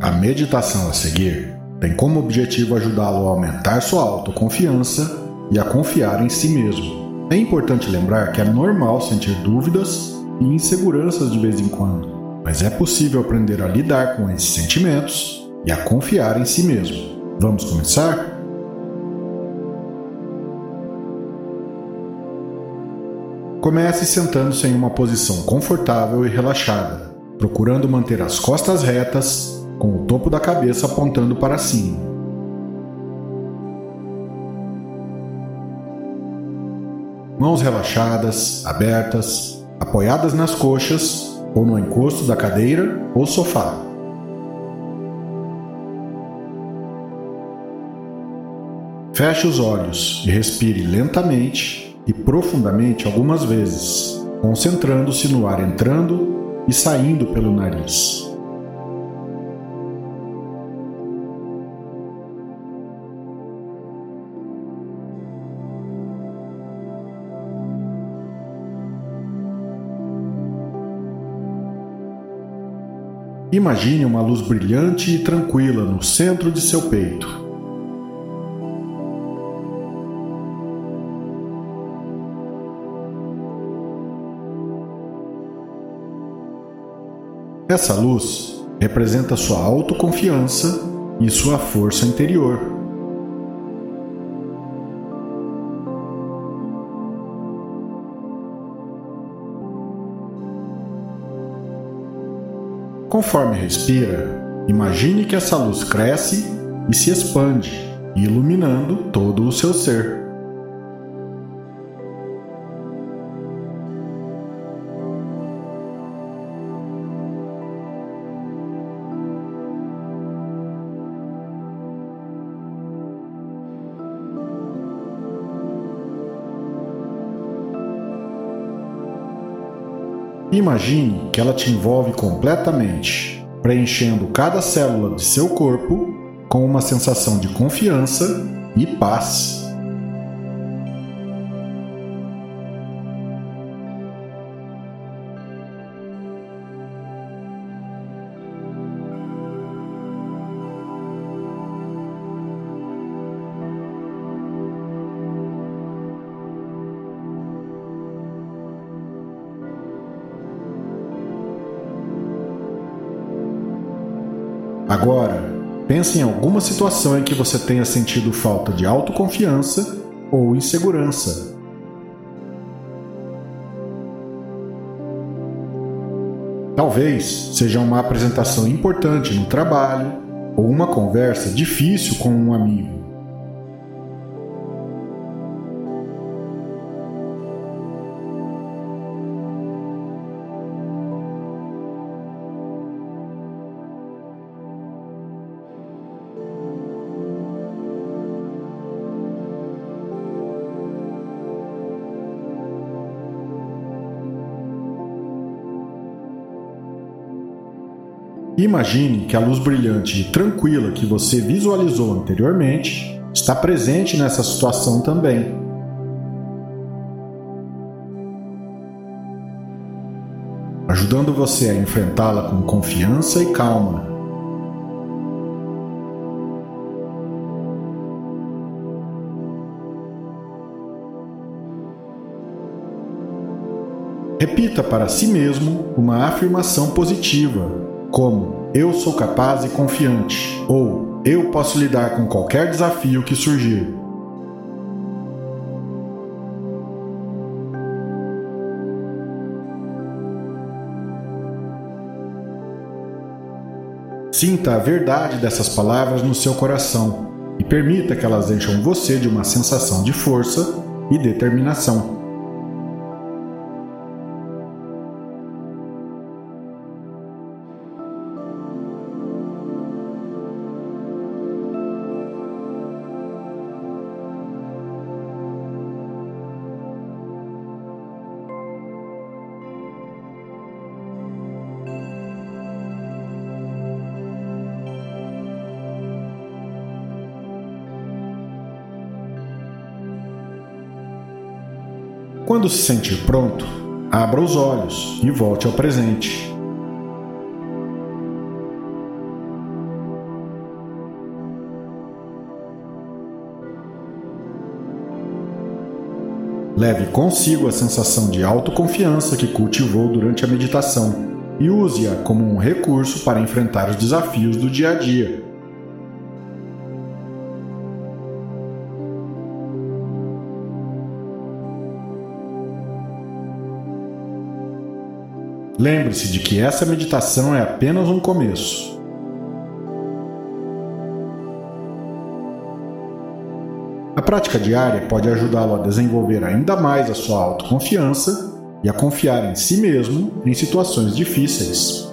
A meditação a seguir tem como objetivo ajudá-lo a aumentar sua autoconfiança e a confiar em si mesmo. É importante lembrar que é normal sentir dúvidas e inseguranças de vez em quando, mas é possível aprender a lidar com esses sentimentos e a confiar em si mesmo. Vamos começar? Comece sentando-se em uma posição confortável e relaxada, procurando manter as costas retas, com o topo da cabeça apontando para cima. Mãos relaxadas, abertas, apoiadas nas coxas ou no encosto da cadeira ou sofá. Feche os olhos e respire lentamente e profundamente algumas vezes, concentrando-se no ar entrando e saindo pelo nariz. Imagine uma luz brilhante e tranquila no centro de seu peito. Essa luz representa sua autoconfiança e sua força interior. Conforme respira, imagine que essa luz cresce e se expande, iluminando todo o seu ser. Imagine que ela te envolve completamente, preenchendo cada célula de seu corpo com uma sensação de confiança e paz. Agora, pense em alguma situação em que você tenha sentido falta de autoconfiança ou insegurança. Talvez seja uma apresentação importante no trabalho ou uma conversa difícil com um amigo. Imagine que a luz brilhante e tranquila que você visualizou anteriormente está presente nessa situação também. Ajudando você a enfrentá-la com confiança e calma. Repita para si mesmo uma afirmação positiva como eu sou capaz e confiante, ou eu posso lidar com qualquer desafio que surgir. Sinta a verdade dessas palavras no seu coração e permita que elas encham você de uma sensação de força e determinação. Quando se sentir pronto, abra os olhos e volte ao presente. Leve consigo a sensação de autoconfiança que cultivou durante a meditação e use-a como um recurso para enfrentar os desafios do dia a dia Lembre-se de que essa meditação é apenas um começo. A prática diária pode ajudá-lo a desenvolver ainda mais a sua autoconfiança e a confiar em si mesmo em situações difíceis.